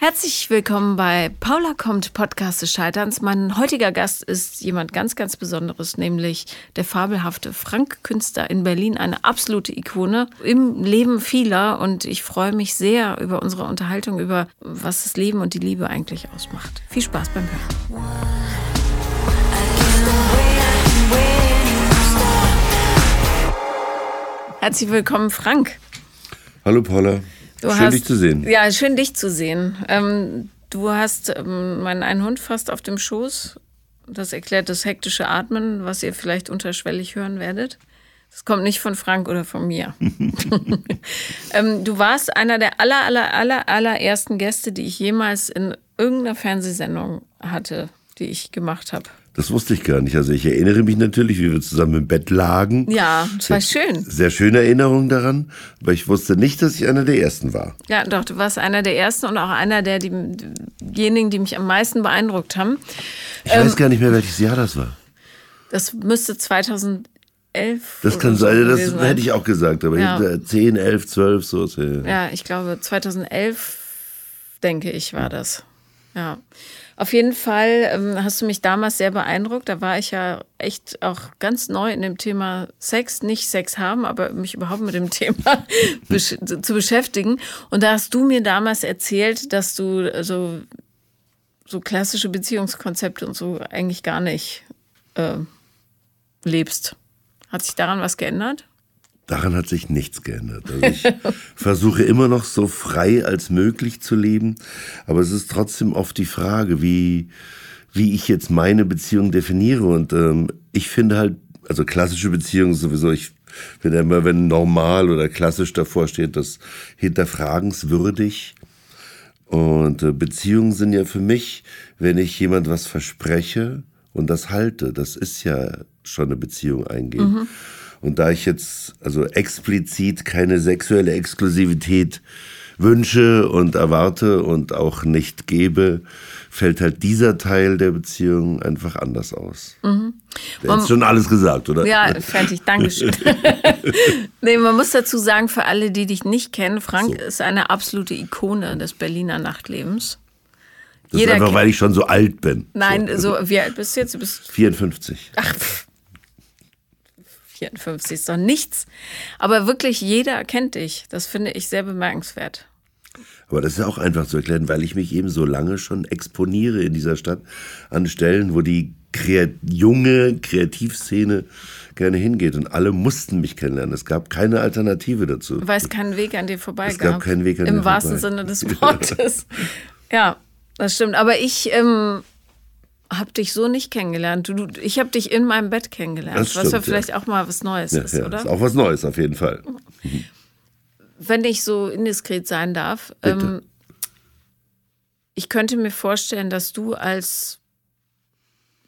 Herzlich willkommen bei Paula kommt Podcast des Scheiterns. Mein heutiger Gast ist jemand ganz, ganz Besonderes, nämlich der fabelhafte Frank Künster in Berlin, eine absolute Ikone im Leben vieler. Und ich freue mich sehr über unsere Unterhaltung über was das Leben und die Liebe eigentlich ausmacht. Viel Spaß beim Hören. Herzlich willkommen, Frank. Hallo Paula. Du schön hast, dich zu sehen. Ja, schön dich zu sehen. Ähm, du hast ähm, meinen einen Hund fast auf dem Schoß. Das erklärt das hektische Atmen, was ihr vielleicht unterschwellig hören werdet. Das kommt nicht von Frank oder von mir. ähm, du warst einer der aller, aller, aller, allerersten Gäste, die ich jemals in irgendeiner Fernsehsendung hatte, die ich gemacht habe. Das wusste ich gar nicht. Also ich erinnere mich natürlich, wie wir zusammen im Bett lagen. Ja, das war schön. Sehr schöne Erinnerung daran, aber ich wusste nicht, dass ich einer der Ersten war. Ja, doch, du warst einer der Ersten und auch einer der die, diejenigen, die mich am meisten beeindruckt haben. Ich ähm, weiß gar nicht mehr, welches Jahr das war. Das müsste 2011 das kann sein, das sein. hätte ich auch gesagt, aber ja. 10, 11, 12, so. Ja, ich glaube 2011, denke ich, war das. Ja. Auf jeden Fall ähm, hast du mich damals sehr beeindruckt. Da war ich ja echt auch ganz neu in dem Thema Sex, nicht Sex haben, aber mich überhaupt mit dem Thema zu beschäftigen. Und da hast du mir damals erzählt, dass du so, so klassische Beziehungskonzepte und so eigentlich gar nicht äh, lebst. Hat sich daran was geändert? Daran hat sich nichts geändert. Also ich versuche immer noch so frei als möglich zu leben, aber es ist trotzdem oft die Frage, wie, wie ich jetzt meine Beziehung definiere. Und ähm, ich finde halt, also klassische Beziehungen sowieso, ich finde immer, wenn normal oder klassisch davor steht, das hinterfragenswürdig. Und äh, Beziehungen sind ja für mich, wenn ich jemand was verspreche und das halte, das ist ja schon eine Beziehung eingehen. Mhm. Und da ich jetzt also explizit keine sexuelle Exklusivität wünsche und erwarte und auch nicht gebe, fällt halt dieser Teil der Beziehung einfach anders aus. Mhm. Du hast schon alles gesagt, oder? Ja, fertig, Dankeschön. nee, man muss dazu sagen, für alle, die dich nicht kennen, Frank so. ist eine absolute Ikone des Berliner Nachtlebens. Das Jeder ist einfach, weil ich schon so alt bin. Nein, so, so wie alt bist du jetzt? Du bist 54. Ach, pff. 54 ist doch nichts. Aber wirklich jeder kennt dich. Das finde ich sehr bemerkenswert. Aber das ist ja auch einfach zu erklären, weil ich mich eben so lange schon exponiere in dieser Stadt an Stellen, wo die kreat junge Kreativszene gerne hingeht. Und alle mussten mich kennenlernen. Es gab keine Alternative dazu. Weil es keinen Weg an dir vorbei es gab. gab keinen Weg an Im dir wahrsten vorbei. Sinne des Wortes. ja, das stimmt. Aber ich ähm, habe dich so nicht kennengelernt. Du, ich habe dich in meinem Bett kennengelernt, das stimmt, was ja vielleicht auch mal was Neues ja, ist, oder? Ist auch was Neues auf jeden Fall. Mhm. Wenn ich so indiskret sein darf, ähm, ich könnte mir vorstellen, dass du als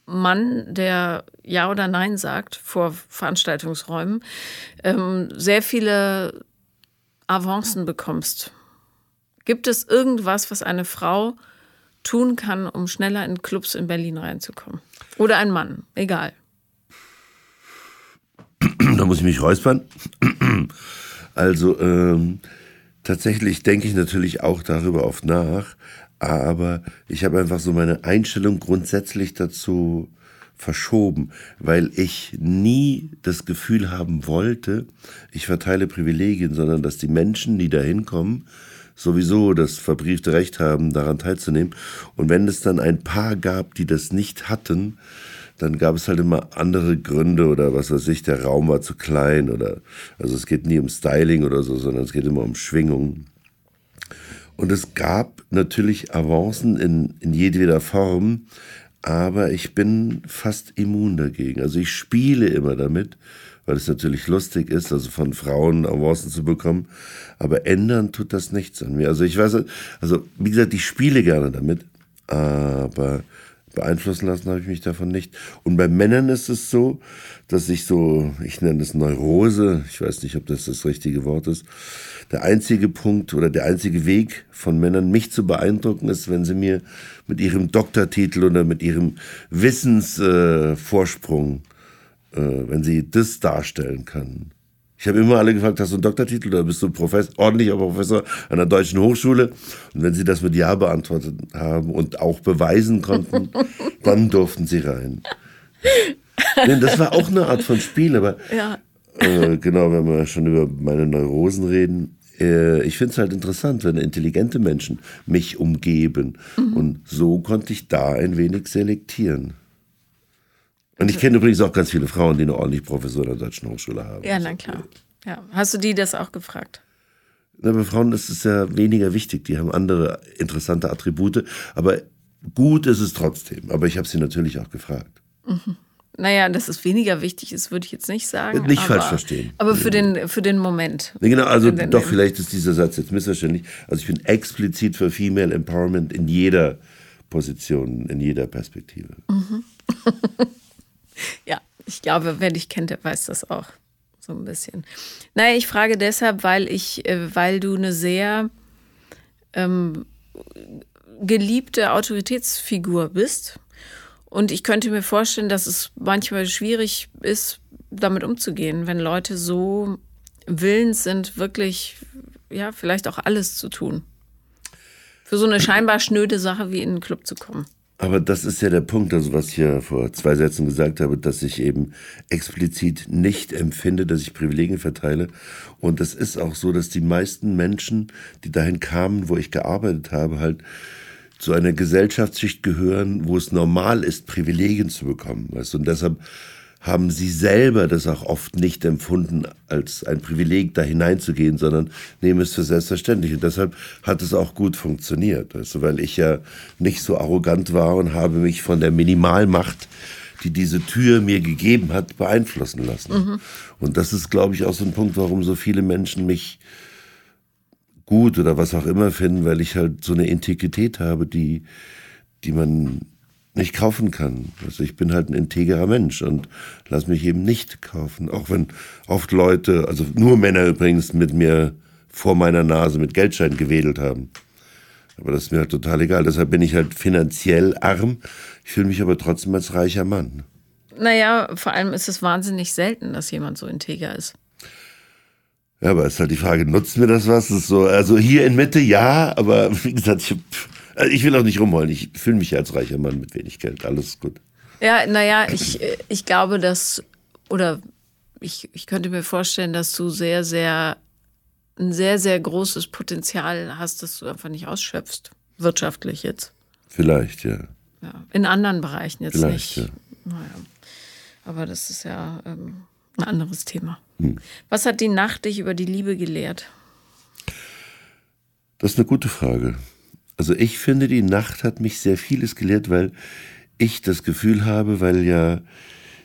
Mann, der Ja oder Nein sagt vor Veranstaltungsräumen, ähm, sehr viele Avancen bekommst. Gibt es irgendwas, was eine Frau tun kann, um schneller in Clubs in Berlin reinzukommen. Oder ein Mann, egal. Da muss ich mich räuspern. Also ähm, tatsächlich denke ich natürlich auch darüber oft nach, aber ich habe einfach so meine Einstellung grundsätzlich dazu verschoben, weil ich nie das Gefühl haben wollte, ich verteile Privilegien, sondern dass die Menschen, die da hinkommen, sowieso das verbriefte Recht haben, daran teilzunehmen. Und wenn es dann ein paar gab, die das nicht hatten, dann gab es halt immer andere Gründe oder was weiß ich, der Raum war zu klein oder, also es geht nie um Styling oder so, sondern es geht immer um Schwingung. Und es gab natürlich Avancen in, in jedweder Form, aber ich bin fast immun dagegen. Also ich spiele immer damit weil es natürlich lustig ist, also von Frauen Avancen zu bekommen. Aber ändern tut das nichts an mir. Also ich weiß, also wie gesagt, ich spiele gerne damit, aber beeinflussen lassen habe ich mich davon nicht. Und bei Männern ist es so, dass ich so, ich nenne es Neurose, ich weiß nicht, ob das das richtige Wort ist, der einzige Punkt oder der einzige Weg von Männern, mich zu beeindrucken, ist, wenn sie mir mit ihrem Doktortitel oder mit ihrem Wissensvorsprung äh, wenn sie das darstellen können. Ich habe immer alle gefragt, hast du einen Doktortitel oder bist du Professor, ordentlicher Professor an der Deutschen Hochschule? Und wenn sie das mit Ja beantwortet haben und auch beweisen konnten, dann durften sie rein. Denn das war auch eine Art von Spiel, aber ja. äh, genau, wenn wir schon über meine Neurosen reden, äh, ich finde es halt interessant, wenn intelligente Menschen mich umgeben. Mhm. Und so konnte ich da ein wenig selektieren. Und ich kenne übrigens auch ganz viele Frauen, die eine ordentliche Professur der Deutschen Hochschule haben. Ja, na klar. Ja. Hast du die das auch gefragt? Na, bei Frauen ist es ja weniger wichtig. Die haben andere interessante Attribute. Aber gut ist es trotzdem. Aber ich habe sie natürlich auch gefragt. Mhm. Naja, dass es weniger wichtig ist, würde ich jetzt nicht sagen. Nicht aber, falsch verstehen. Aber für den, für den Moment. Nee, genau, also den, doch, vielleicht ist dieser Satz jetzt missverständlich. Also ich bin explizit für Female Empowerment in jeder Position, in jeder Perspektive. Mhm. ja, ich glaube, wer dich kennt, der weiß das auch so ein bisschen. Naja, ich frage deshalb, weil ich, äh, weil du eine sehr ähm, geliebte Autoritätsfigur bist. Und ich könnte mir vorstellen, dass es manchmal schwierig ist, damit umzugehen, wenn Leute so willens sind, wirklich, ja, vielleicht auch alles zu tun. Für so eine scheinbar schnöde Sache wie in den Club zu kommen. Aber das ist ja der Punkt, also was ich ja vor zwei Sätzen gesagt habe, dass ich eben explizit nicht empfinde, dass ich Privilegien verteile. Und es ist auch so, dass die meisten Menschen, die dahin kamen, wo ich gearbeitet habe, halt zu einer Gesellschaftsschicht gehören, wo es normal ist, Privilegien zu bekommen. Weißt? Und deshalb haben sie selber das auch oft nicht empfunden als ein Privileg, da hineinzugehen, sondern nehmen es für selbstverständlich. Und deshalb hat es auch gut funktioniert, du, weil ich ja nicht so arrogant war und habe mich von der Minimalmacht, die diese Tür mir gegeben hat, beeinflussen lassen. Mhm. Und das ist, glaube ich, auch so ein Punkt, warum so viele Menschen mich gut oder was auch immer finden, weil ich halt so eine Integrität habe, die, die man nicht kaufen kann. Also ich bin halt ein integrer Mensch und lass mich eben nicht kaufen. Auch wenn oft Leute, also nur Männer übrigens, mit mir vor meiner Nase mit Geldscheinen gewedelt haben. Aber das ist mir halt total egal. Deshalb bin ich halt finanziell arm. Ich fühle mich aber trotzdem als reicher Mann. Naja, vor allem ist es wahnsinnig selten, dass jemand so integer ist. Ja, aber es ist halt die Frage, nutzen wir das was? Das so, also hier in Mitte ja, aber wie gesagt, ich, also ich will auch nicht rumholen. Ich fühle mich ja als reicher Mann mit wenig Geld. Alles gut. Ja, naja, ich, ich glaube, dass, oder ich, ich könnte mir vorstellen, dass du sehr, sehr, ein sehr, sehr großes Potenzial hast, das du einfach nicht ausschöpfst. Wirtschaftlich jetzt. Vielleicht, ja. ja in anderen Bereichen jetzt Vielleicht, nicht. Ja. Naja. Aber das ist ja ähm, ein anderes Thema. Hm. Was hat die Nacht dich über die Liebe gelehrt? Das ist eine gute Frage. Also ich finde, die Nacht hat mich sehr vieles gelehrt, weil ich das Gefühl habe, weil ja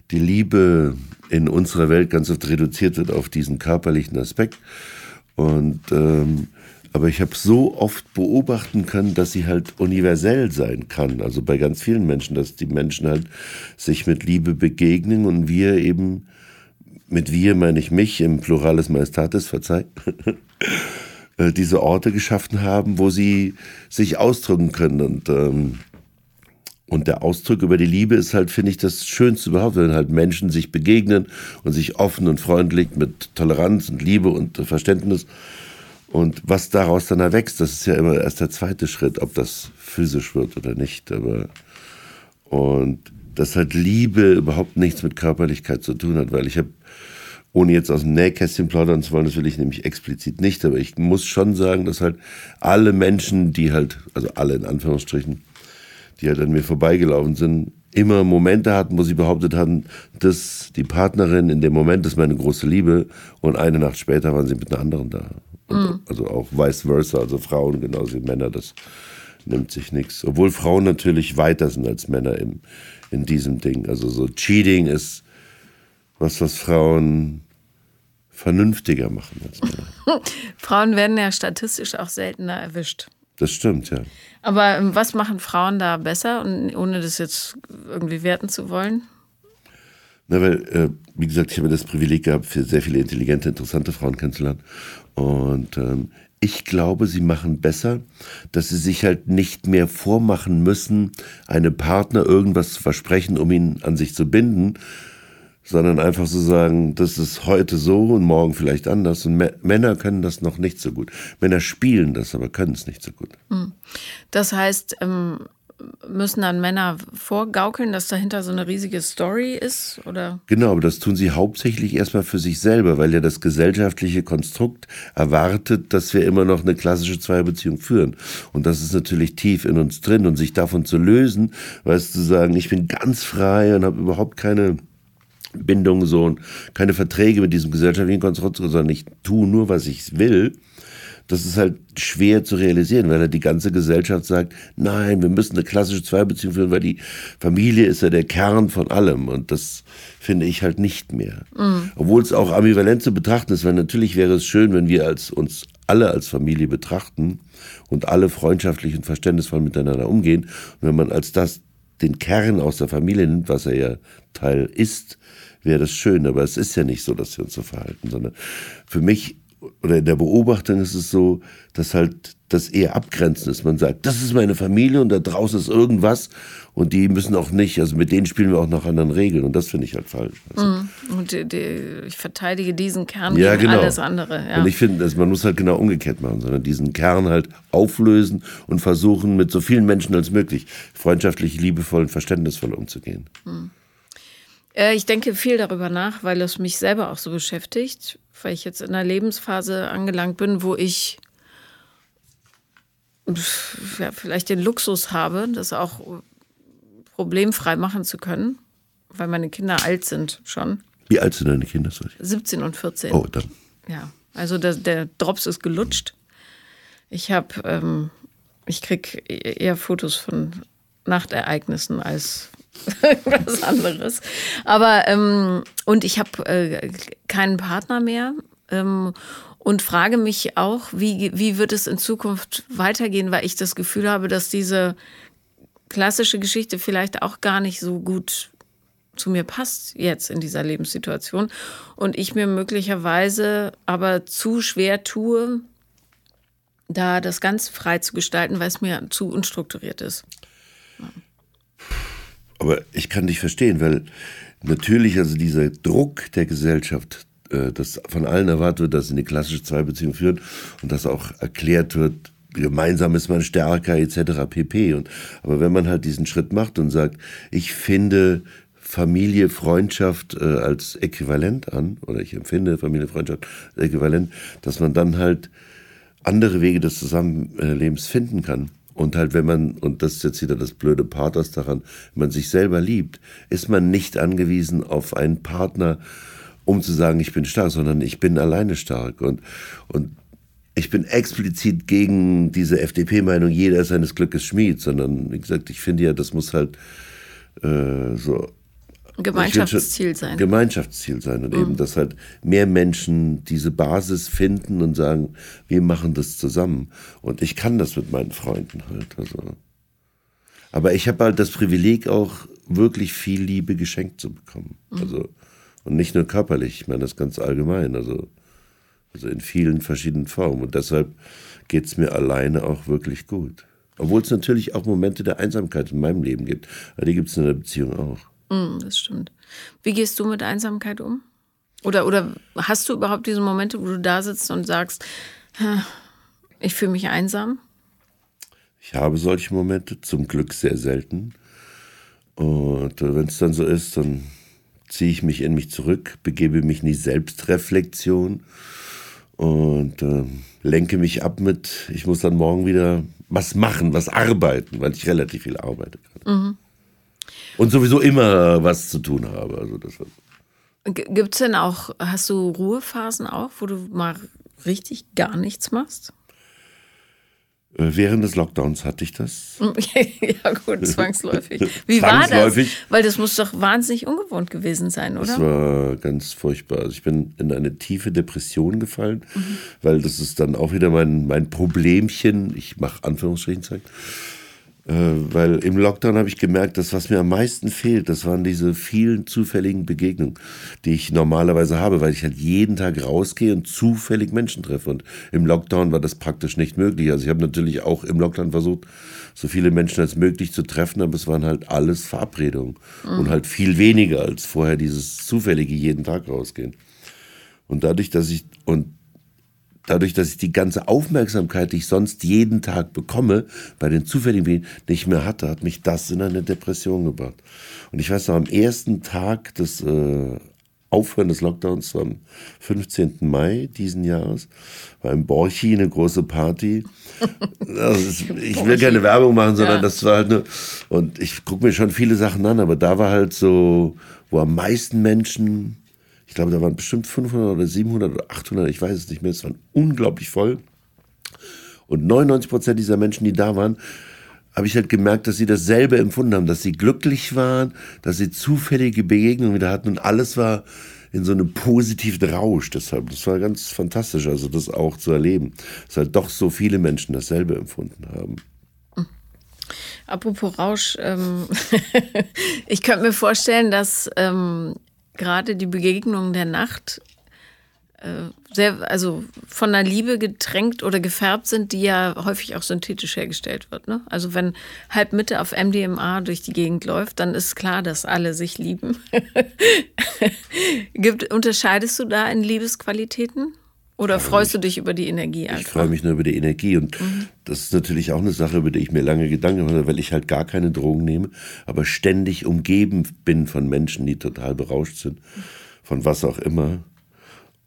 die Liebe in unserer Welt ganz oft reduziert wird auf diesen körperlichen Aspekt. Und ähm, aber ich habe so oft beobachten können, dass sie halt universell sein kann. Also bei ganz vielen Menschen, dass die Menschen halt sich mit Liebe begegnen und wir eben mit wir meine ich mich im Pluralis Majestatis, verzeih. Äh, diese Orte geschaffen haben, wo sie sich ausdrücken können. Und, ähm, und der Ausdruck über die Liebe ist halt, finde ich, das Schönste überhaupt, wenn halt Menschen sich begegnen und sich offen und freundlich mit Toleranz und Liebe und Verständnis. Und was daraus dann erwächst, das ist ja immer erst der zweite Schritt, ob das physisch wird oder nicht. Aber und dass halt Liebe überhaupt nichts mit Körperlichkeit zu tun hat, weil ich habe ohne jetzt aus dem Nähkästchen plaudern zu wollen, das will ich nämlich explizit nicht, aber ich muss schon sagen, dass halt alle Menschen, die halt, also alle in Anführungsstrichen, die halt an mir vorbeigelaufen sind, immer Momente hatten, wo sie behauptet hatten, dass die Partnerin in dem Moment ist meine große Liebe und eine Nacht später waren sie mit einer anderen da. Mhm. Also auch vice versa, also Frauen genauso wie Männer, das nimmt sich nichts. Obwohl Frauen natürlich weiter sind als Männer im, in diesem Ding. Also so Cheating ist was, was Frauen vernünftiger machen als Männer. Frauen werden ja statistisch auch seltener erwischt. Das stimmt, ja. Aber ähm, was machen Frauen da besser, und ohne das jetzt irgendwie werten zu wollen? Na, weil, äh, wie gesagt, ich habe das Privileg gehabt, für sehr viele intelligente, interessante Frauen kennenzulernen. Und ähm, ich glaube, sie machen besser, dass sie sich halt nicht mehr vormachen müssen, einem Partner irgendwas zu versprechen, um ihn an sich zu binden, sondern einfach so sagen, das ist heute so und morgen vielleicht anders. Und Männer können das noch nicht so gut. Männer spielen das, aber können es nicht so gut. Hm. Das heißt, ähm, müssen dann Männer vorgaukeln, dass dahinter so eine riesige Story ist? Oder? Genau, aber das tun sie hauptsächlich erstmal für sich selber, weil ja das gesellschaftliche Konstrukt erwartet, dass wir immer noch eine klassische Zweierbeziehung führen. Und das ist natürlich tief in uns drin. Und sich davon zu lösen, weißt du, zu sagen, ich bin ganz frei und habe überhaupt keine Bindung so und keine Verträge mit diesem gesellschaftlichen Konstrukt, sondern ich tue nur, was ich will das ist halt schwer zu realisieren, weil er die ganze Gesellschaft sagt, nein, wir müssen eine klassische Zweibeziehung führen, weil die Familie ist ja der Kern von allem und das finde ich halt nicht mehr. Mhm. Obwohl es auch ambivalent zu betrachten ist, weil natürlich wäre es schön, wenn wir als uns alle als Familie betrachten und alle freundschaftlich und verständnisvoll miteinander umgehen. Und wenn man als das den Kern aus der Familie nimmt, was er ja Teil ist, wäre das schön. Aber es ist ja nicht so, dass wir uns so verhalten, sondern für mich oder in der Beobachtung ist es so, dass halt das eher abgrenzen ist. Man sagt, das ist meine Familie und da draußen ist irgendwas und die müssen auch nicht, also mit denen spielen wir auch nach anderen Regeln und das finde ich halt falsch. Also mhm. und die, die, ich verteidige diesen Kern ja, gegen genau. alles andere. Ja. Und ich finde, man muss halt genau umgekehrt machen, sondern diesen Kern halt auflösen und versuchen, mit so vielen Menschen als möglich freundschaftlich, liebevoll und verständnisvoll umzugehen. Mhm. Ich denke viel darüber nach, weil es mich selber auch so beschäftigt weil ich jetzt in einer Lebensphase angelangt bin, wo ich ja, vielleicht den Luxus habe, das auch problemfrei machen zu können, weil meine Kinder alt sind schon. Wie alt sind deine Kinder? 17 und 14. Oh, dann. Ja, also der, der Drops ist gelutscht. Ich habe, ähm, ich kriege eher Fotos von Nachtereignissen als was anderes. Aber ähm, und ich habe äh, keinen Partner mehr ähm, und frage mich auch, wie, wie wird es in Zukunft weitergehen, weil ich das Gefühl habe, dass diese klassische Geschichte vielleicht auch gar nicht so gut zu mir passt jetzt in dieser Lebenssituation und ich mir möglicherweise aber zu schwer tue, da das ganz frei zu gestalten, weil es mir zu unstrukturiert ist. Ja. Aber ich kann dich verstehen, weil natürlich also dieser Druck der Gesellschaft, äh, dass von allen erwartet wird, dass sie eine klassische Zweibeziehung führen und dass auch erklärt wird, gemeinsam ist man stärker etc. pp. Und, aber wenn man halt diesen Schritt macht und sagt, ich finde Familie, Freundschaft äh, als äquivalent an, oder ich empfinde Familie, Freundschaft als äquivalent, dass man dann halt andere Wege des Zusammenlebens finden kann. Und halt, wenn man, und das ist jetzt wieder das blöde Pathos daran, wenn man sich selber liebt, ist man nicht angewiesen auf einen Partner, um zu sagen, ich bin stark, sondern ich bin alleine stark. Und, und ich bin explizit gegen diese FDP-Meinung, jeder ist seines Glückes Schmied, sondern wie gesagt, ich finde ja, das muss halt äh, so Gemeinschaftsziel sein. Gemeinschaftsziel sein und mhm. eben, dass halt mehr Menschen diese Basis finden und sagen, wir machen das zusammen. Und ich kann das mit meinen Freunden halt. Also. Aber ich habe halt das Privileg auch wirklich viel Liebe geschenkt zu bekommen. Mhm. Also und nicht nur körperlich, ich meine das ganz allgemein. Also also in vielen verschiedenen Formen. Und deshalb geht es mir alleine auch wirklich gut. Obwohl es natürlich auch Momente der Einsamkeit in meinem Leben gibt. Aber die gibt es in der Beziehung auch. Mm, das stimmt. Wie gehst du mit Einsamkeit um? Oder, oder hast du überhaupt diese Momente, wo du da sitzt und sagst, ich fühle mich einsam? Ich habe solche Momente, zum Glück sehr selten. Und wenn es dann so ist, dann ziehe ich mich in mich zurück, begebe mich in die Selbstreflexion und äh, lenke mich ab mit, ich muss dann morgen wieder was machen, was arbeiten, weil ich relativ viel arbeite. Mhm. Und sowieso immer was zu tun habe. Also das Gibt es denn auch, hast du Ruhephasen auch, wo du mal richtig gar nichts machst? Äh, während des Lockdowns hatte ich das. ja, gut, zwangsläufig. Wie zwangsläufig. war das? Weil das muss doch wahnsinnig ungewohnt gewesen sein, oder? Das war ganz furchtbar. Also ich bin in eine tiefe Depression gefallen, mhm. weil das ist dann auch wieder mein, mein Problemchen. Ich mache Anführungsstrichen. Äh, weil im Lockdown habe ich gemerkt, dass was mir am meisten fehlt, das waren diese vielen zufälligen Begegnungen, die ich normalerweise habe, weil ich halt jeden Tag rausgehe und zufällig Menschen treffe. Und im Lockdown war das praktisch nicht möglich. Also ich habe natürlich auch im Lockdown versucht, so viele Menschen als möglich zu treffen, aber es waren halt alles Verabredungen mhm. und halt viel weniger als vorher dieses zufällige jeden Tag rausgehen. Und dadurch, dass ich, und dadurch, dass ich die ganze Aufmerksamkeit, die ich sonst jeden Tag bekomme, bei den zufälligen nicht mehr hatte, hat mich das in eine Depression gebracht. Und ich weiß noch, am ersten Tag des äh, Aufhören des Lockdowns, am 15. Mai diesen Jahres, war im Borchi eine große Party. Ist, ich will keine Werbung machen, sondern ja. das war halt nur, und ich gucke mir schon viele Sachen an, aber da war halt so, wo am meisten Menschen ich glaube, da waren bestimmt 500 oder 700 oder 800, ich weiß es nicht mehr, es waren unglaublich voll. Und 99 Prozent dieser Menschen, die da waren, habe ich halt gemerkt, dass sie dasselbe empfunden haben, dass sie glücklich waren, dass sie zufällige Begegnungen wieder hatten und alles war in so einem positiven Rausch. Deshalb, das war ganz fantastisch, also das auch zu erleben, dass halt doch so viele Menschen dasselbe empfunden haben. Apropos Rausch, ähm, ich könnte mir vorstellen, dass ähm, gerade die Begegnungen der Nacht äh, sehr, also von einer Liebe getränkt oder gefärbt sind, die ja häufig auch synthetisch hergestellt wird. Ne? Also wenn halb Mitte auf MDMA durch die Gegend läuft, dann ist klar, dass alle sich lieben. Gibt, unterscheidest du da in Liebesqualitäten? Oder freust du dich über die Energie einfach? Ich freue mich nur über die Energie und mhm. das ist natürlich auch eine Sache, über die ich mir lange Gedanken gemacht habe, weil ich halt gar keine Drogen nehme, aber ständig umgeben bin von Menschen, die total berauscht sind, von was auch immer.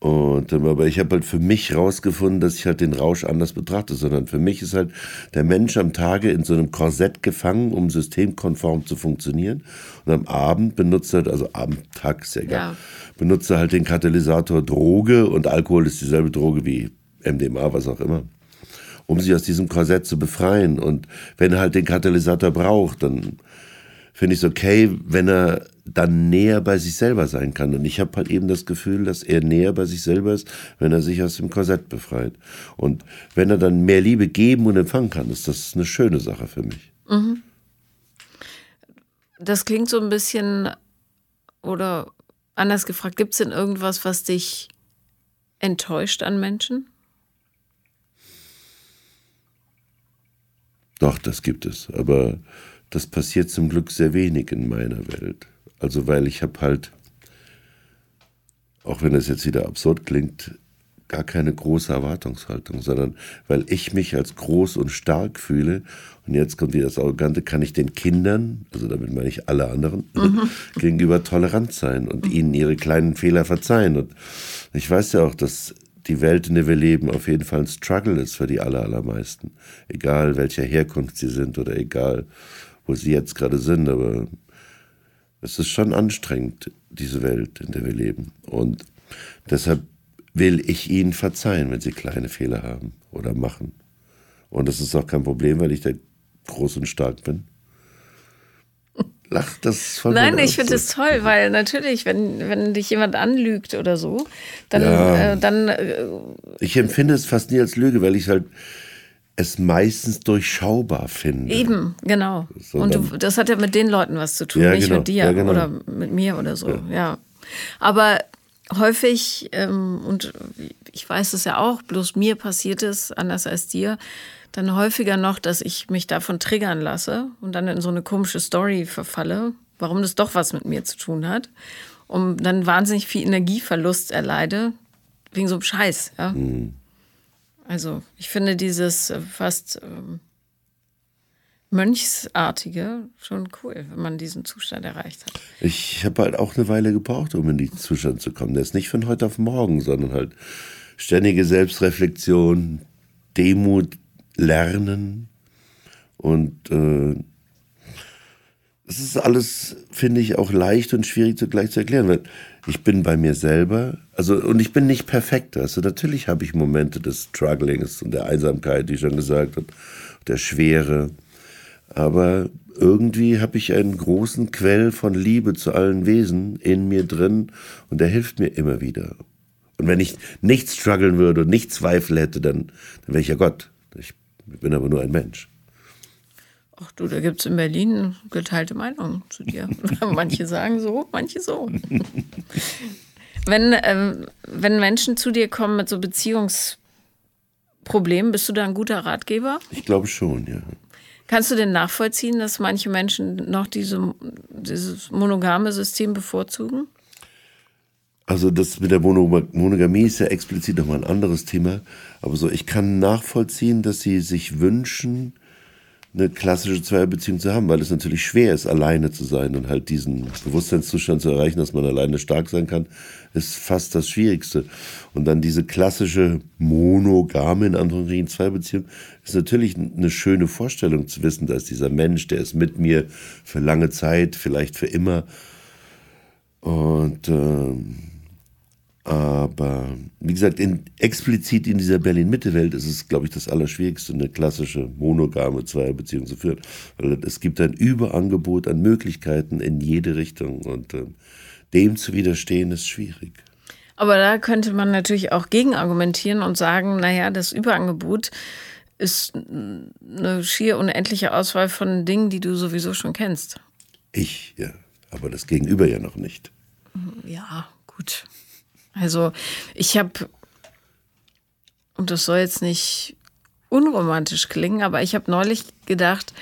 Und, ähm, aber ich habe halt für mich rausgefunden, dass ich halt den Rausch anders betrachte, sondern für mich ist halt der Mensch am Tage in so einem Korsett gefangen, um systemkonform zu funktionieren. Und am Abend benutzt er, also Abend, Tag, ist ja egal, ja. benutzt er halt den Katalysator Droge und Alkohol ist dieselbe Droge wie MDMA, was auch immer, um sich aus diesem Korsett zu befreien. Und wenn er halt den Katalysator braucht, dann finde ich es okay, wenn er dann näher bei sich selber sein kann. Und ich habe halt eben das Gefühl, dass er näher bei sich selber ist, wenn er sich aus dem Korsett befreit. Und wenn er dann mehr Liebe geben und empfangen kann, ist das eine schöne Sache für mich. Mhm. Das klingt so ein bisschen, oder anders gefragt, gibt es denn irgendwas, was dich enttäuscht an Menschen? Doch, das gibt es. Aber das passiert zum Glück sehr wenig in meiner Welt. Also weil ich habe halt, auch wenn das jetzt wieder absurd klingt, gar keine große Erwartungshaltung, sondern weil ich mich als groß und stark fühle. Und jetzt kommt wieder das Arrogante, kann ich den Kindern, also damit meine ich alle anderen, mhm. gegenüber tolerant sein und mhm. ihnen ihre kleinen Fehler verzeihen. Und ich weiß ja auch, dass die Welt, in der wir leben, auf jeden Fall ein Struggle ist für die allermeisten. Egal welcher Herkunft sie sind oder egal wo sie jetzt gerade sind, aber es ist schon anstrengend, diese Welt, in der wir leben. Und deshalb will ich ihnen verzeihen, wenn sie kleine Fehler haben oder machen. Und das ist auch kein Problem, weil ich da groß und stark bin. Lacht das von Nein, ich finde es toll, weil natürlich, wenn, wenn dich jemand anlügt oder so, dann. Ja, äh, dann äh, ich empfinde es fast nie als Lüge, weil ich halt es meistens durchschaubar finde. Eben, genau. So und du, das hat ja mit den Leuten was zu tun, ja, nicht genau, mit dir ja, genau. oder mit mir oder so. Ja. ja. Aber häufig, ähm, und ich weiß es ja auch, bloß mir passiert es, anders als dir, dann häufiger noch, dass ich mich davon triggern lasse und dann in so eine komische Story verfalle, warum das doch was mit mir zu tun hat. Und dann wahnsinnig viel Energieverlust erleide, wegen so einem Scheiß. Ja? Mhm. Also ich finde dieses äh, fast ähm, Mönchsartige schon cool, wenn man diesen Zustand erreicht hat. Ich habe halt auch eine Weile gebraucht, um in diesen Zustand zu kommen. Der ist nicht von heute auf morgen, sondern halt ständige Selbstreflexion, Demut, Lernen und äh, ist alles, finde ich, auch leicht und schwierig zugleich zu erklären, weil ich bin bei mir selber, also und ich bin nicht perfekt. Also natürlich habe ich Momente des Strugglings und der Einsamkeit, die ich schon gesagt habe, der Schwere. Aber irgendwie habe ich einen großen Quell von Liebe zu allen Wesen in mir drin und der hilft mir immer wieder. Und wenn ich nicht strugglen würde und nicht Zweifel hätte, dann, dann wäre ich ja Gott. Ich bin aber nur ein Mensch. Ach du, da gibt es in Berlin geteilte Meinungen zu dir. manche sagen so, manche so. wenn, ähm, wenn Menschen zu dir kommen mit so Beziehungsproblemen, bist du da ein guter Ratgeber? Ich glaube schon, ja. Kannst du denn nachvollziehen, dass manche Menschen noch diese, dieses monogame System bevorzugen? Also das mit der Monogamie ist ja explizit nochmal ein anderes Thema. Aber so, ich kann nachvollziehen, dass sie sich wünschen, eine klassische Zweierbeziehung zu haben, weil es natürlich schwer ist, alleine zu sein und halt diesen Bewusstseinszustand zu erreichen, dass man alleine stark sein kann, ist fast das Schwierigste. Und dann diese klassische monogame, in anderen Zweierbeziehung, ist natürlich eine schöne Vorstellung zu wissen, da ist dieser Mensch, der ist mit mir für lange Zeit, vielleicht für immer. Und ähm, aber wie gesagt, in, explizit in dieser Berlin-Mitte-Welt ist es, glaube ich, das Allerschwierigste, eine klassische monogame Zweierbeziehung zu führen. Weil es gibt ein Überangebot an Möglichkeiten in jede Richtung und äh, dem zu widerstehen ist schwierig. Aber da könnte man natürlich auch gegenargumentieren und sagen, naja, das Überangebot ist eine schier unendliche Auswahl von Dingen, die du sowieso schon kennst. Ich, ja. Aber das Gegenüber ja noch nicht. Ja, gut. Also ich habe, und das soll jetzt nicht unromantisch klingen, aber ich habe neulich gedacht,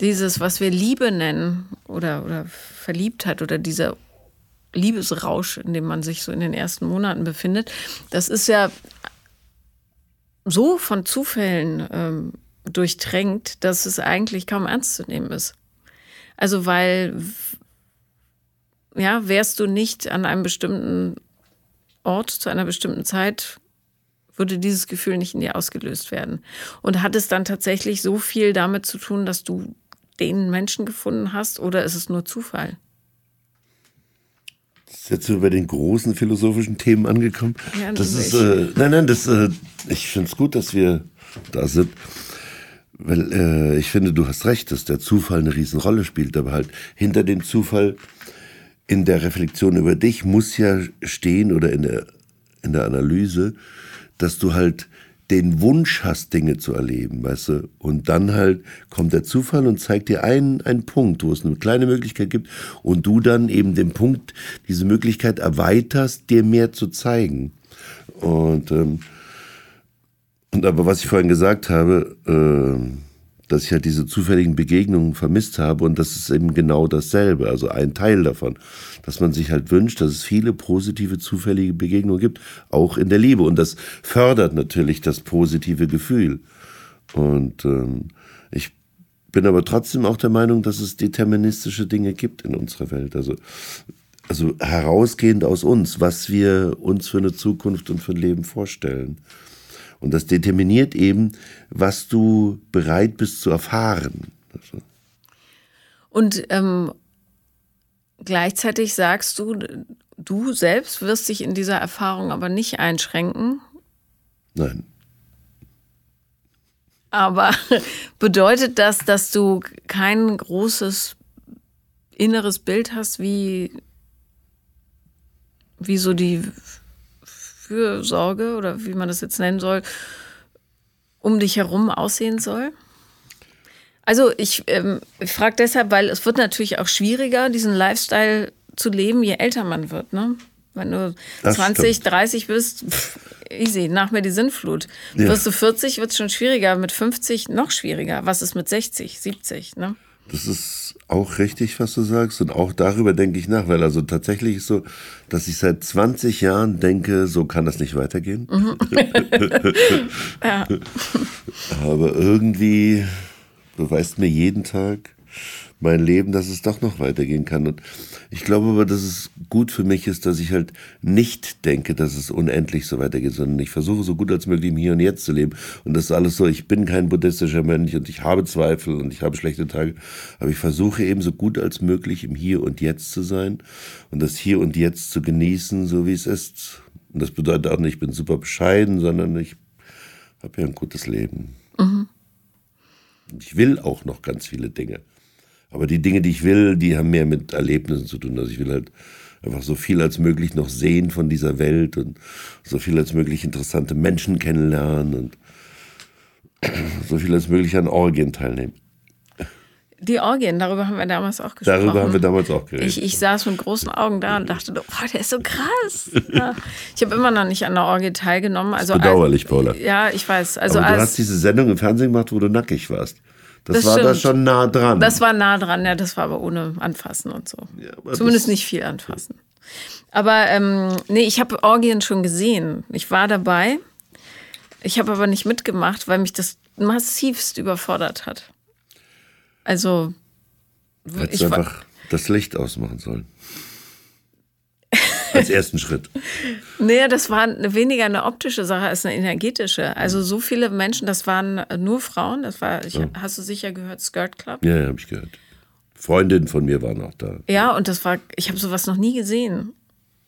dieses, was wir Liebe nennen oder, oder Verliebtheit oder dieser Liebesrausch, in dem man sich so in den ersten Monaten befindet, das ist ja so von Zufällen ähm, durchtränkt, dass es eigentlich kaum ernst zu nehmen ist. Also weil, ja, wärst du nicht an einem bestimmten Ort zu einer bestimmten Zeit würde dieses Gefühl nicht in dir ausgelöst werden. Und hat es dann tatsächlich so viel damit zu tun, dass du den Menschen gefunden hast oder ist es nur Zufall? Das ist jetzt so bei den großen philosophischen Themen angekommen. Ja, das ist, äh, nein, nein, das, äh, ich finde es gut, dass wir da sind. Weil äh, ich finde, du hast recht, dass der Zufall eine Riesenrolle spielt, aber halt hinter dem Zufall in der Reflexion über dich muss ja stehen oder in der, in der Analyse, dass du halt den Wunsch hast, Dinge zu erleben, weißt du? Und dann halt kommt der Zufall und zeigt dir einen, einen Punkt, wo es eine kleine Möglichkeit gibt und du dann eben den Punkt, diese Möglichkeit erweiterst, dir mehr zu zeigen. Und, ähm, und aber was ich vorhin gesagt habe, äh, dass ich halt diese zufälligen Begegnungen vermisst habe und das ist eben genau dasselbe, also ein Teil davon, dass man sich halt wünscht, dass es viele positive zufällige Begegnungen gibt, auch in der Liebe. Und das fördert natürlich das positive Gefühl. Und ähm, ich bin aber trotzdem auch der Meinung, dass es deterministische Dinge gibt in unserer Welt, also also herausgehend aus uns, was wir uns für eine Zukunft und für ein Leben vorstellen. Und das determiniert eben, was du bereit bist zu erfahren. Und ähm, gleichzeitig sagst du, du selbst wirst dich in dieser Erfahrung aber nicht einschränken. Nein. Aber bedeutet das, dass du kein großes inneres Bild hast, wie, wie so die Fürsorge oder wie man das jetzt nennen soll, um dich herum aussehen soll? Also ich, ähm, ich frage deshalb, weil es wird natürlich auch schwieriger, diesen Lifestyle zu leben, je älter man wird. Ne? Wenn du das 20, stimmt. 30 bist, pff, easy, nach mir die Sinnflut. Ja. Wirst du 40, wird es schon schwieriger, mit 50 noch schwieriger. Was ist mit 60, 70? Ne? Das ist auch richtig, was du sagst. Und auch darüber denke ich nach, weil also tatsächlich ist so, dass ich seit 20 Jahren denke, so kann das nicht weitergehen. Mhm. ja. Aber irgendwie beweist mir jeden Tag, mein Leben, dass es doch noch weitergehen kann. Und ich glaube aber, dass es gut für mich ist, dass ich halt nicht denke, dass es unendlich so weitergeht, sondern ich versuche so gut als möglich im Hier und Jetzt zu leben. Und das ist alles so, ich bin kein buddhistischer Mensch und ich habe Zweifel und ich habe schlechte Tage, aber ich versuche eben so gut als möglich im Hier und Jetzt zu sein und das Hier und Jetzt zu genießen, so wie es ist. Und das bedeutet auch nicht, ich bin super bescheiden, sondern ich habe ja ein gutes Leben. Mhm. Ich will auch noch ganz viele Dinge. Aber die Dinge, die ich will, die haben mehr mit Erlebnissen zu tun. Also ich will halt einfach so viel als möglich noch sehen von dieser Welt und so viel als möglich interessante Menschen kennenlernen und so viel als möglich an Orgien teilnehmen. Die Orgien, darüber haben wir damals auch gesprochen. Darüber haben wir damals auch geredet. Ich, ich saß mit großen Augen da und dachte, oh, der ist so krass. Ja. Ich habe immer noch nicht an der Orgie teilgenommen. Also, bedauerlich, Paula. Ja, ich weiß. Also Aber du als, hast diese Sendung im Fernsehen gemacht, wo du nackig warst. Das, Das war da stimmt. schon nah dran. Das war nah dran, ja, das war aber ohne Anfassen und so. Ja, Zumindest nicht viel anfassen. Aber ähm, nee, ich habe Orgien schon gesehen. Ich war dabei. Ich habe aber nicht mitgemacht, weil mich das massivst überfordert hat. Also, Hättest ich einfach das Licht ausmachen sollen. Als ersten Schritt. nee, das war weniger eine optische Sache als eine energetische. Also so viele Menschen, das waren nur Frauen. Das war, ich, hast du sicher gehört, Skirt Club? Ja, ja, habe ich gehört. Freundinnen von mir waren auch da. Ja, und das war, ich habe sowas noch nie gesehen.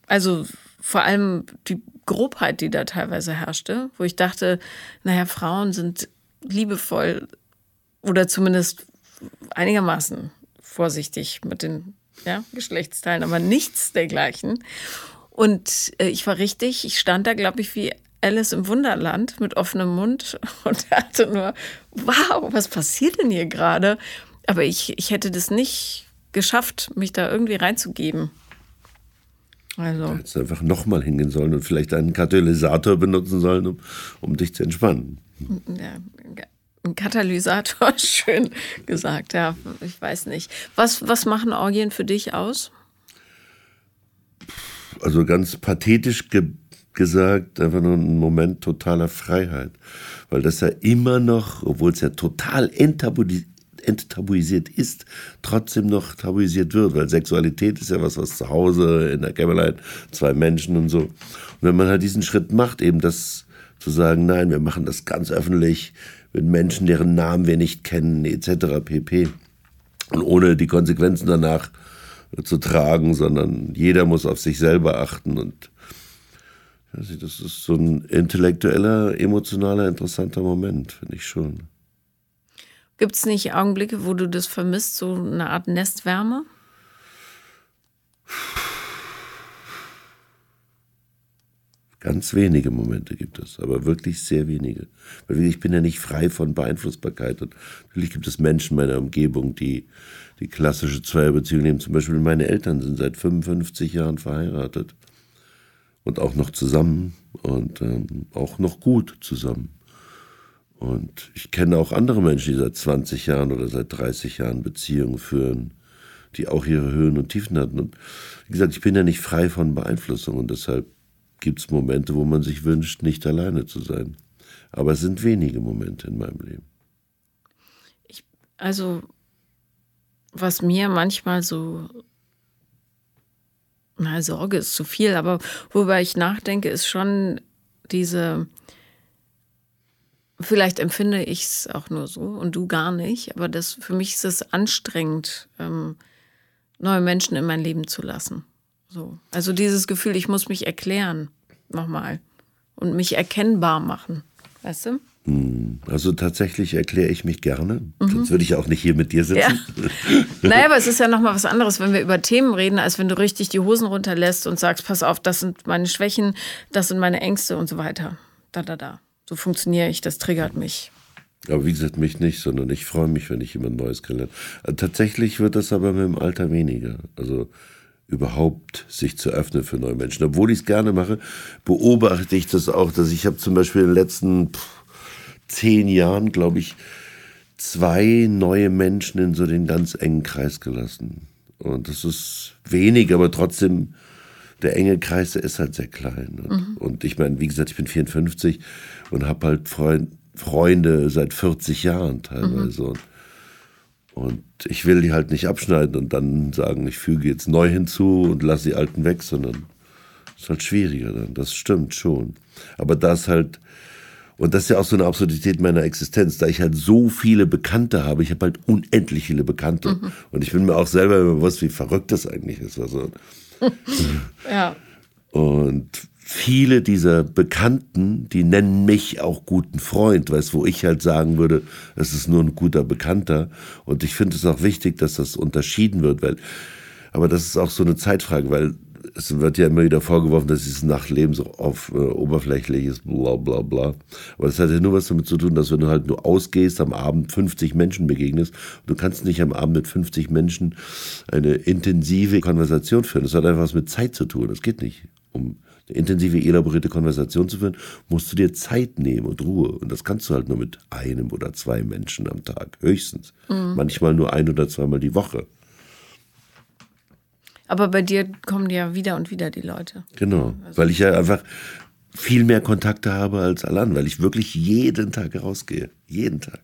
Also vor allem die Grobheit, die da teilweise herrschte, wo ich dachte, naja, Frauen sind liebevoll oder zumindest einigermaßen vorsichtig mit den ja, Geschlechtsteilen, aber nichts dergleichen. Und äh, ich war richtig, ich stand da, glaube ich, wie Alice im Wunderland mit offenem Mund und dachte nur, wow, was passiert denn hier gerade? Aber ich, ich hätte das nicht geschafft, mich da irgendwie reinzugeben. Also, Hättest du einfach nochmal hingehen sollen und vielleicht einen Katalysator benutzen sollen, um, um dich zu entspannen. ja, ein Katalysator, schön gesagt, ja, ich weiß nicht. Was, was machen Orgien für dich aus? Also ganz pathetisch ge gesagt, einfach nur ein Moment totaler Freiheit. Weil das ja immer noch, obwohl es ja total enttabuisiert enttabuisiert ist, trotzdem noch tabuisiert wird, weil Sexualität ist ja was, was zu Hause in der Kämmerlein, zwei Menschen und so. Und wenn man halt diesen Schritt macht, eben das zu sagen, nein, wir machen das ganz öffentlich mit Menschen, deren Namen wir nicht kennen, etc. pp. Und ohne die Konsequenzen danach zu tragen, sondern jeder muss auf sich selber achten und das ist so ein intellektueller, emotionaler, interessanter Moment, finde ich schon. Gibt es nicht Augenblicke, wo du das vermisst, so eine Art Nestwärme? Ganz wenige Momente gibt es, aber wirklich sehr wenige. Weil ich bin ja nicht frei von Beeinflussbarkeit. Und natürlich gibt es Menschen in meiner Umgebung, die die klassische Zweierbeziehung nehmen. Zum Beispiel meine Eltern sind seit 55 Jahren verheiratet und auch noch zusammen und ähm, auch noch gut zusammen. Und ich kenne auch andere Menschen, die seit 20 Jahren oder seit 30 Jahren Beziehungen führen, die auch ihre Höhen und Tiefen hatten. Und wie gesagt, ich bin ja nicht frei von Beeinflussung und deshalb gibt es Momente, wo man sich wünscht, nicht alleine zu sein. Aber es sind wenige Momente in meinem Leben. Also, was mir manchmal so, na, Sorge ist zu viel, aber worüber ich nachdenke, ist schon diese, vielleicht empfinde ich es auch nur so und du gar nicht, aber das, für mich ist es anstrengend, ähm, neue Menschen in mein Leben zu lassen. So. Also dieses Gefühl, ich muss mich erklären, nochmal, und mich erkennbar machen, weißt du? Also tatsächlich erkläre ich mich gerne, sonst würde ich auch nicht hier mit dir sitzen. Ja. Naja, aber es ist ja nochmal was anderes, wenn wir über Themen reden, als wenn du richtig die Hosen runterlässt und sagst, pass auf, das sind meine Schwächen, das sind meine Ängste und so weiter. Da, da, da. So funktioniere ich, das triggert mich. Aber wie gesagt, mich nicht, sondern ich freue mich, wenn ich jemand Neues kennenlerne. Also tatsächlich wird das aber mit dem Alter weniger. Also überhaupt sich zu öffnen für neue Menschen. Obwohl ich es gerne mache, beobachte ich das auch, dass ich habe zum Beispiel in den letzten pff, zehn Jahren, glaube ich, zwei neue Menschen in so den ganz engen Kreis gelassen. Und das ist wenig, aber trotzdem, der enge Kreis, der ist halt sehr klein. Und, und ich meine, wie gesagt, ich bin 54 und habe halt Freund, Freunde seit 40 Jahren teilweise. Und, und ich will die halt nicht abschneiden und dann sagen, ich füge jetzt neu hinzu und lasse die alten weg, sondern ist halt schwieriger dann. Das stimmt schon. Aber das halt, und das ist ja auch so eine Absurdität meiner Existenz, da ich halt so viele Bekannte habe, ich habe halt unendlich viele Bekannte. Und ich bin mir auch selber bewusst, wie verrückt das eigentlich ist. Also, Ja. und viele dieser Bekannten, die nennen mich auch guten Freund, weißt wo ich halt sagen würde, es ist nur ein guter Bekannter. Und ich finde es auch wichtig, dass das unterschieden wird, weil, aber das ist auch so eine Zeitfrage, weil es wird ja immer wieder vorgeworfen, dass dieses Nachtleben so auf äh, oberflächlich ist, bla bla bla. Aber das hat ja nur was damit zu tun, dass wenn du halt nur ausgehst, am Abend 50 Menschen begegnest, du kannst nicht am Abend mit 50 Menschen eine intensive Konversation führen. Das hat einfach was mit Zeit zu tun. Das geht nicht. Um intensive, elaborierte Konversation zu führen, musst du dir Zeit nehmen und Ruhe. Und das kannst du halt nur mit einem oder zwei Menschen am Tag, höchstens. Mhm. Manchmal nur ein oder zweimal die Woche. Aber bei dir kommen ja wieder und wieder die Leute. Genau, also weil ich ja einfach viel mehr Kontakte habe als alle anderen, weil ich wirklich jeden Tag rausgehe. Jeden Tag.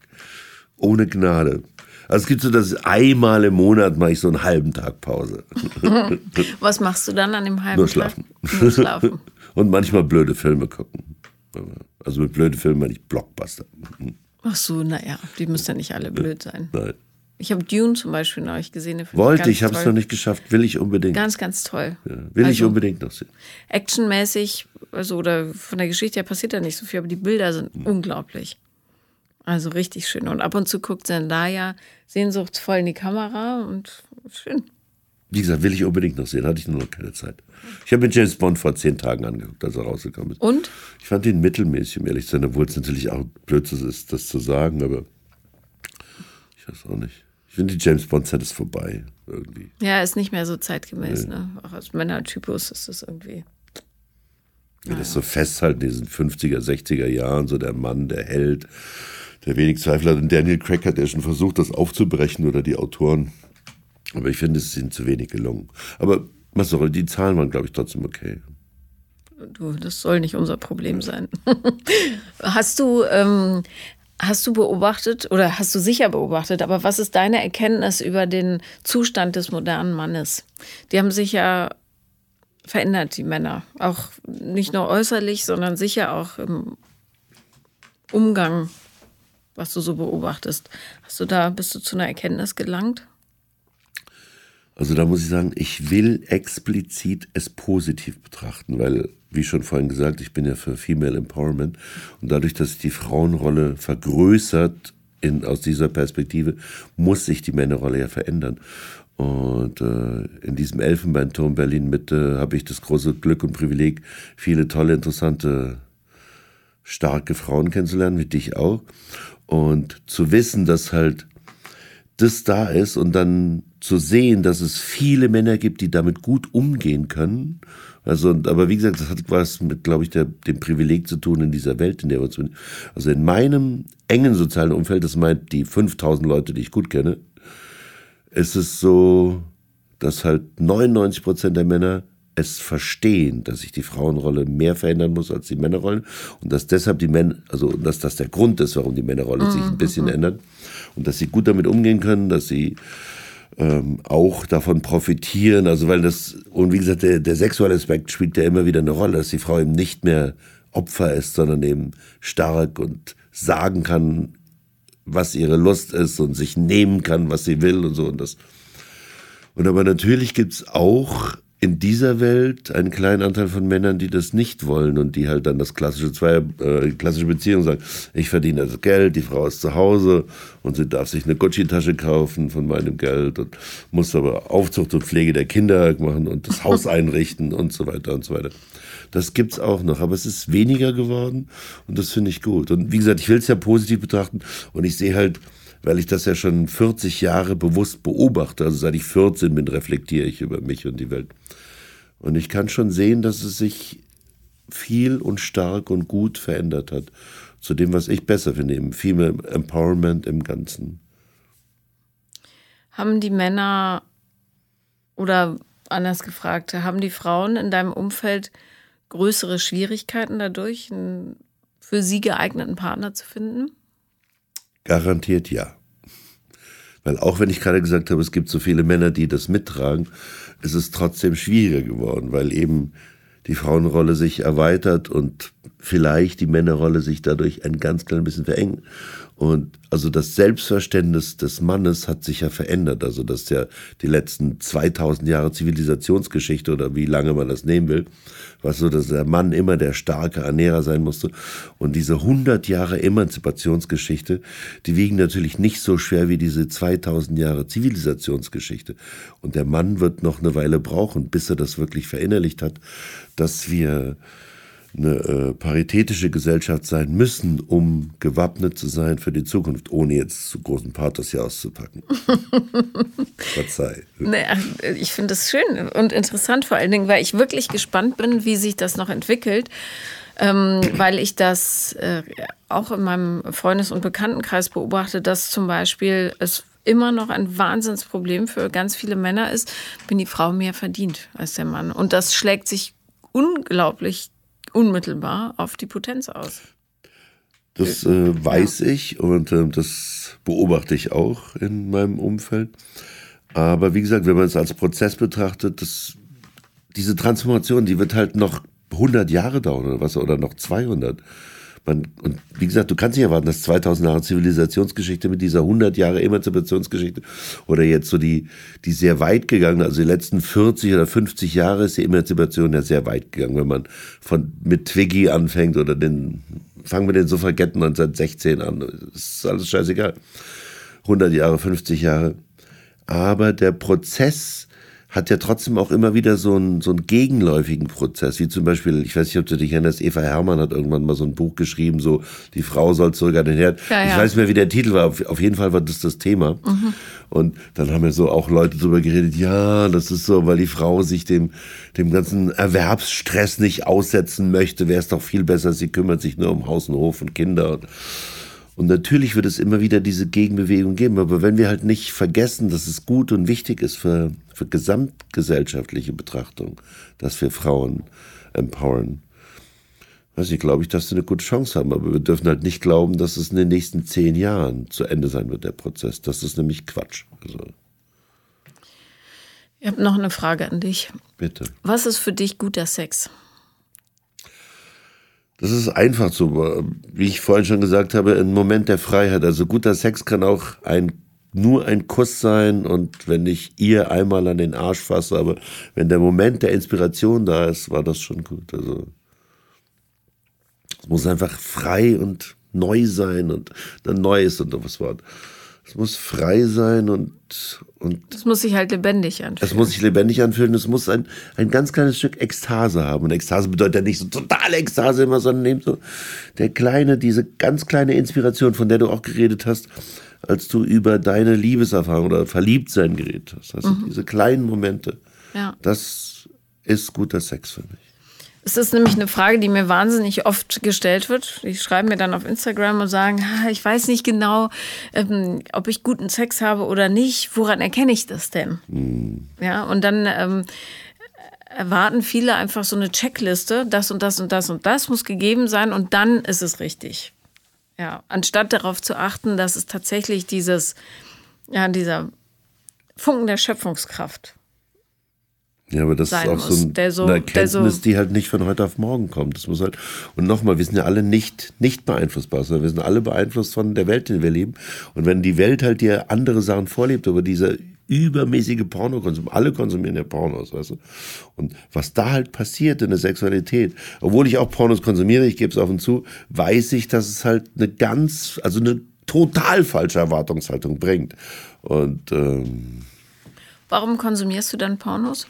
Ohne Gnade. Also es gibt so, dass einmal im Monat mache ich so einen halben Tag Pause. Was machst du dann an dem halben Nur schlafen. Tag? Nur schlafen. Und manchmal blöde Filme gucken. Also mit blöden Filmen meine ich Blockbuster. Ach so, naja, die müssen ja nicht alle blöd sein. Nein. Ich habe Dune zum Beispiel neulich gesehen. Wollte, ich, ich habe es noch nicht geschafft. Will ich unbedingt. Ganz, ganz toll. Ja, will also, ich unbedingt noch sehen. Actionmäßig, also oder von der Geschichte her passiert da nicht so viel, aber die Bilder sind mhm. unglaublich. Also richtig schön. Und ab und zu guckt Zendaya sehnsuchtsvoll in die Kamera und schön. Wie gesagt, will ich unbedingt noch sehen. Hatte ich nur noch keine Zeit. Ich habe mir James Bond vor zehn Tagen angeguckt, als er rausgekommen ist. Und? Ich fand ihn mittelmäßig, um ehrlich zu sein, obwohl es natürlich auch Blödsinn ist, das zu sagen, aber ich weiß auch nicht. Ich finde, die James Bond-Zeit ist vorbei. Irgendwie. Ja, ist nicht mehr so zeitgemäß. Nee. Ne? Auch als Männertypus ist das irgendwie. Ja, das so festhalten, diesen 50er, 60er Jahren, so der Mann, der Held, der wenig Zweifel hat. Und Daniel Craig hat ja schon versucht, das aufzubrechen oder die Autoren. Aber ich finde, es sind zu wenig gelungen. Aber was soll, die Zahlen waren, glaube ich, trotzdem okay. Du, das soll nicht unser Problem sein. Hast du, ähm, Hast du beobachtet oder hast du sicher beobachtet, aber was ist deine Erkenntnis über den Zustand des modernen Mannes? Die haben sich ja verändert, die Männer. Auch nicht nur äußerlich, sondern sicher auch im Umgang, was du so beobachtest. Hast du da, bist du zu einer Erkenntnis gelangt? Also da muss ich sagen, ich will explizit es positiv betrachten, weil, wie schon vorhin gesagt, ich bin ja für Female Empowerment und dadurch, dass sich die Frauenrolle vergrößert in, aus dieser Perspektive, muss sich die Männerrolle ja verändern. Und äh, in diesem Elfenbeinturm Berlin Mitte habe ich das große Glück und Privileg, viele tolle, interessante, starke Frauen kennenzulernen, wie dich auch. Und zu wissen, dass halt das da ist und dann zu sehen, dass es viele Männer gibt, die damit gut umgehen können. Also, aber wie gesagt, das hat was mit, glaube ich, der, dem Privileg zu tun in dieser Welt, in der wir uns, also in meinem engen sozialen Umfeld, das meint die 5000 Leute, die ich gut kenne, ist es so, dass halt 99 Prozent der Männer es verstehen, dass sich die Frauenrolle mehr verändern muss als die Männerrolle und dass deshalb die Männer, also dass das der Grund ist, warum die Männerrolle mhm. sich ein bisschen mhm. ändert und dass sie gut damit umgehen können, dass sie ähm, auch davon profitieren. Also weil das, und wie gesagt, der, der sexuelle Aspekt spielt ja immer wieder eine Rolle, dass die Frau eben nicht mehr Opfer ist, sondern eben stark und sagen kann, was ihre Lust ist und sich nehmen kann, was sie will und so. Und das. Und aber natürlich gibt's auch in dieser Welt einen kleinen Anteil von Männern, die das nicht wollen und die halt dann das klassische zwei äh, klassische Beziehung sagen, ich verdiene das Geld, die Frau ist zu Hause und sie darf sich eine Gucci-Tasche kaufen von meinem Geld und muss aber Aufzucht und Pflege der Kinder machen und das Haus einrichten und so weiter und so weiter. Das gibt's auch noch, aber es ist weniger geworden und das finde ich gut. Und wie gesagt, ich will es ja positiv betrachten und ich sehe halt, weil ich das ja schon 40 Jahre bewusst beobachte. Also seit ich 14 bin, reflektiere ich über mich und die Welt. Und ich kann schon sehen, dass es sich viel und stark und gut verändert hat. Zu dem, was ich besser finde, im Female Empowerment im Ganzen. Haben die Männer oder anders gefragt, haben die Frauen in deinem Umfeld größere Schwierigkeiten dadurch, einen für sie geeigneten Partner zu finden? Garantiert ja. Weil auch wenn ich gerade gesagt habe, es gibt so viele Männer, die das mittragen, ist es trotzdem schwieriger geworden, weil eben die Frauenrolle sich erweitert und vielleicht die Männerrolle sich dadurch ein ganz klein bisschen verengt. Und also das Selbstverständnis des Mannes hat sich ja verändert. Also dass ja die letzten 2000 Jahre Zivilisationsgeschichte oder wie lange man das nehmen will, was so, dass der Mann immer der starke Ernährer sein musste. Und diese 100 Jahre Emanzipationsgeschichte, die wiegen natürlich nicht so schwer wie diese 2000 Jahre Zivilisationsgeschichte. Und der Mann wird noch eine Weile brauchen, bis er das wirklich verinnerlicht hat, dass wir eine äh, paritätische Gesellschaft sein müssen, um gewappnet zu sein für die Zukunft, ohne jetzt zu großen Pathos hier auszupacken. Verzeih. Naja, ich finde es schön und interessant vor allen Dingen, weil ich wirklich gespannt bin, wie sich das noch entwickelt. Ähm, weil ich das äh, auch in meinem Freundes- und Bekanntenkreis beobachte, dass zum Beispiel es immer noch ein Wahnsinnsproblem für ganz viele Männer ist, wenn die Frau mehr verdient als der Mann. Und das schlägt sich unglaublich unmittelbar auf die Potenz aus. Das äh, weiß ja. ich und äh, das beobachte ich auch in meinem Umfeld. Aber wie gesagt, wenn man es als Prozess betrachtet, das, diese Transformation, die wird halt noch 100 Jahre dauern oder was, oder noch 200. Man, und wie gesagt, du kannst nicht erwarten, dass 2000 Jahre Zivilisationsgeschichte mit dieser 100 Jahre Emanzipationsgeschichte oder jetzt so die, die sehr weit gegangen, also die letzten 40 oder 50 Jahre ist die Emanzipation ja sehr weit gegangen, wenn man von, mit Twiggy anfängt oder den, fangen wir den Suffragetten 1916 an, ist alles scheißegal. 100 Jahre, 50 Jahre. Aber der Prozess, hat ja trotzdem auch immer wieder so einen, so einen gegenläufigen Prozess, wie zum Beispiel, ich weiß nicht, ob du dich erinnerst, Eva Hermann hat irgendwann mal so ein Buch geschrieben, so, die Frau soll zurück an den Herd. Ja, ja. Ich weiß nicht mehr, wie der Titel war, auf, jeden Fall war das das Thema. Mhm. Und dann haben ja so auch Leute drüber geredet, ja, das ist so, weil die Frau sich dem, dem ganzen Erwerbsstress nicht aussetzen möchte, wäre es doch viel besser, sie kümmert sich nur um Haus und Hof und Kinder. Und, und natürlich wird es immer wieder diese Gegenbewegung geben, aber wenn wir halt nicht vergessen, dass es gut und wichtig ist für, für gesamtgesellschaftliche Betrachtung, dass wir Frauen empowern, weiß ich, glaube ich, dass sie eine gute Chance haben. Aber wir dürfen halt nicht glauben, dass es in den nächsten zehn Jahren zu Ende sein wird, der Prozess. Das ist nämlich Quatsch. Also. Ich habe noch eine Frage an dich. Bitte. Was ist für dich guter Sex? Das ist einfach so, wie ich vorhin schon gesagt habe, ein Moment der Freiheit. Also guter Sex kann auch ein nur ein Kuss sein und wenn ich ihr einmal an den Arsch fasse, aber wenn der Moment der Inspiration da ist, war das schon gut. Also es muss einfach frei und neu sein und dann neu ist und was war. Es muss frei sein und, und. Es muss sich halt lebendig anfühlen. Es muss sich lebendig anfühlen. Es muss ein, ein ganz kleines Stück Ekstase haben. Und Ekstase bedeutet ja nicht so totale Ekstase immer, sondern eben so der kleine, diese ganz kleine Inspiration, von der du auch geredet hast, als du über deine Liebeserfahrung oder Verliebtsein geredet hast. Also mhm. diese kleinen Momente. Ja. Das ist guter Sex für mich. Es ist nämlich eine Frage, die mir wahnsinnig oft gestellt wird. Die schreiben mir dann auf Instagram und sagen, ich weiß nicht genau, ähm, ob ich guten Sex habe oder nicht. Woran erkenne ich das denn? Mhm. Ja, und dann ähm, erwarten viele einfach so eine Checkliste. Das und das und das und das muss gegeben sein und dann ist es richtig. Ja, anstatt darauf zu achten, dass es tatsächlich dieses, ja, dieser Funken der Schöpfungskraft ja, aber das ist auch so, ein, so, eine Erkenntnis, so die halt nicht von heute auf morgen kommt. Das muss halt, und nochmal, wir sind ja alle nicht, nicht beeinflussbar, sondern wir sind alle beeinflusst von der Welt, in der wir leben. Und wenn die Welt halt dir andere Sachen vorlebt, aber dieser übermäßige Pornokonsum, alle konsumieren ja Pornos, weißt du. Und was da halt passiert in der Sexualität, obwohl ich auch Pornos konsumiere, ich gebe es auf und zu, weiß ich, dass es halt eine ganz, also eine total falsche Erwartungshaltung bringt. Und ähm, Warum konsumierst du dann Pornos?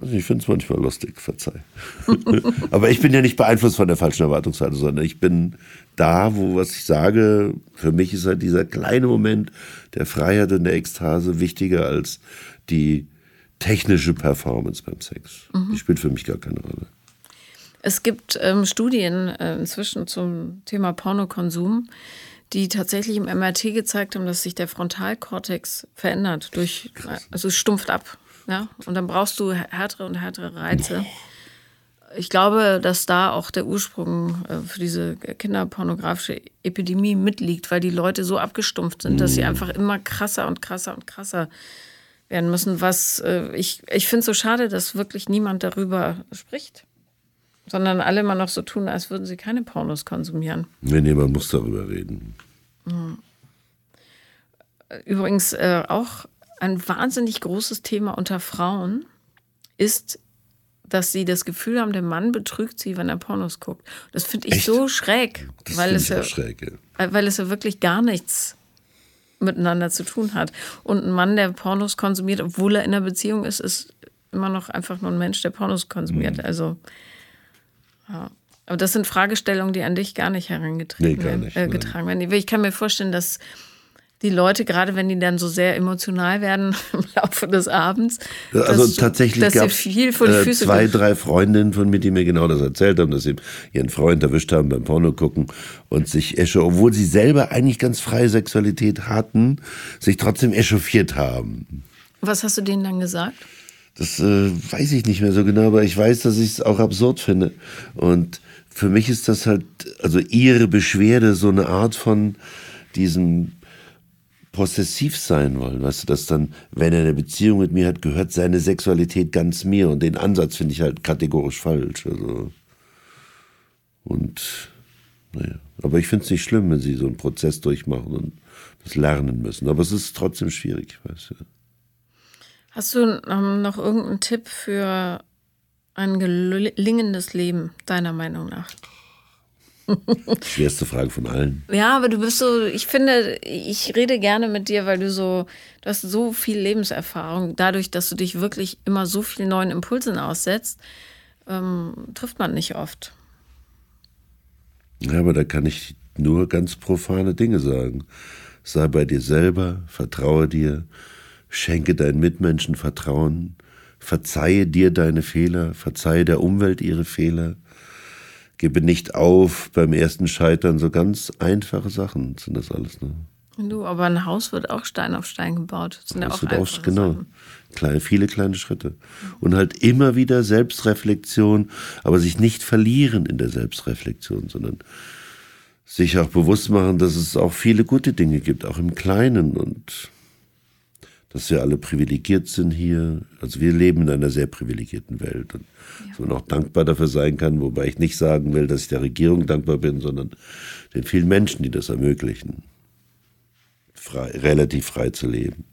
Also ich finde es manchmal lustig, verzeih. Aber ich bin ja nicht beeinflusst von der falschen Erwartungshaltung, sondern ich bin da, wo was ich sage, für mich ist halt dieser kleine Moment der Freiheit und der Ekstase wichtiger als die technische Performance beim Sex. Mhm. Die spielt für mich gar keine Rolle. Es gibt ähm, Studien äh, inzwischen zum Thema Pornokonsum, die tatsächlich im MRT gezeigt haben, dass sich der Frontalkortex verändert durch, Krass. also stumpft ab. Ja? Und dann brauchst du härtere und härtere Reize. Ich glaube, dass da auch der Ursprung äh, für diese kinderpornografische Epidemie mitliegt, weil die Leute so abgestumpft sind, dass sie mhm. einfach immer krasser und krasser und krasser werden müssen. Was äh, ich, ich finde es so schade, dass wirklich niemand darüber spricht. Sondern alle immer noch so tun, als würden sie keine Pornos konsumieren. Nee, nee, man muss darüber reden. Übrigens äh, auch ein wahnsinnig großes Thema unter Frauen ist, dass sie das Gefühl haben, der Mann betrügt sie, wenn er Pornos guckt. Das finde ich Echt? so schräg, Das weil es, ja, schräg. Ja. äh, weil es ja wirklich gar nichts miteinander zu tun hat. Und ein Mann, der Pornos konsumiert, obwohl er in einer Beziehung ist, ist immer noch einfach nur ein Mensch, der Pornos konsumiert. Mhm. Also, ja. Aber das sind Fragestellungen, die an dich gar nicht herangetreten Nee, gar werden, nicht, äh, nein. getragen werden. Ich kann mir vorstellen, dass die Leute, gerade wenn die dann so sehr emotional werden im Laufe des Abends, Also dass, tatsächlich gab äh, Füße zwei, drei Freundinnen von mir, die mir genau das erzählt haben, dass sie ihren Freund erwischt haben beim Porno gucken und sich echo, obwohl sie selber eigentlich ganz freie Sexualität hatten, sich trotzdem echauffiert haben. Was hast du denen dann gesagt? Das äh, weiß ich nicht mehr so genau, aber ich weiß, dass ich es auch absurd finde. Und für mich ist das halt, also ihre Beschwerde so eine Art von diesem possessiv sein wollen, weißt du, dass dann, wenn er eine Beziehung mit mir hat, gehört seine Sexualität ganz mir und den Ansatz finde ich halt kategorisch falsch. Also und naja, aber ich finde es nicht schlimm, wenn sie so einen Prozess durchmachen und das lernen müssen. Aber es ist trotzdem schwierig, weißt du. Hast du ähm, noch irgendeinen Tipp für ein gelingendes Leben, deiner Meinung nach? Schwerste Frage von allen. Ja, aber du bist so, ich finde, ich rede gerne mit dir, weil du so, du hast so viel Lebenserfahrung. Dadurch, dass du dich wirklich immer so vielen neuen Impulsen aussetzt, ähm, trifft man nicht oft. Ja, aber da kann ich nur ganz profane Dinge sagen. Sei bei dir selber, vertraue dir, schenke deinen Mitmenschen Vertrauen, verzeihe dir deine Fehler, verzeihe der Umwelt ihre Fehler, gebe nicht auf beim ersten Scheitern, so ganz einfache Sachen sind das alles. Ne? Du, aber ein Haus wird auch Stein auf Stein gebaut. Das sind ja auch wird auch, genau. Sachen. Kleine, viele kleine Schritte. Und halt immer wieder Selbstreflexion, aber sich nicht verlieren in der Selbstreflexion, sondern sich auch bewusst machen, dass es auch viele gute Dinge gibt, auch im Kleinen und dass wir alle privilegiert sind hier. Also wir leben in einer sehr privilegierten Welt und dass man auch dankbar dafür sein kann, wobei ich nicht sagen will, dass ich der Regierung dankbar bin, sondern den vielen Menschen, die das ermöglichen, frei, relativ frei zu leben.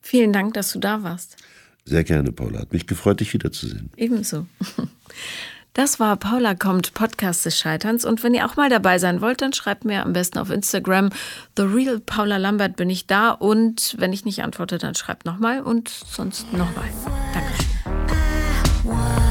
Vielen Dank, dass du da warst. Sehr gerne, Paula. Hat mich gefreut, dich wiederzusehen. Ebenso. Das war Paula kommt, Podcast des Scheiterns. Und wenn ihr auch mal dabei sein wollt, dann schreibt mir am besten auf Instagram. The Real Paula Lambert bin ich da. Und wenn ich nicht antworte, dann schreibt nochmal und sonst nochmal. Dankeschön.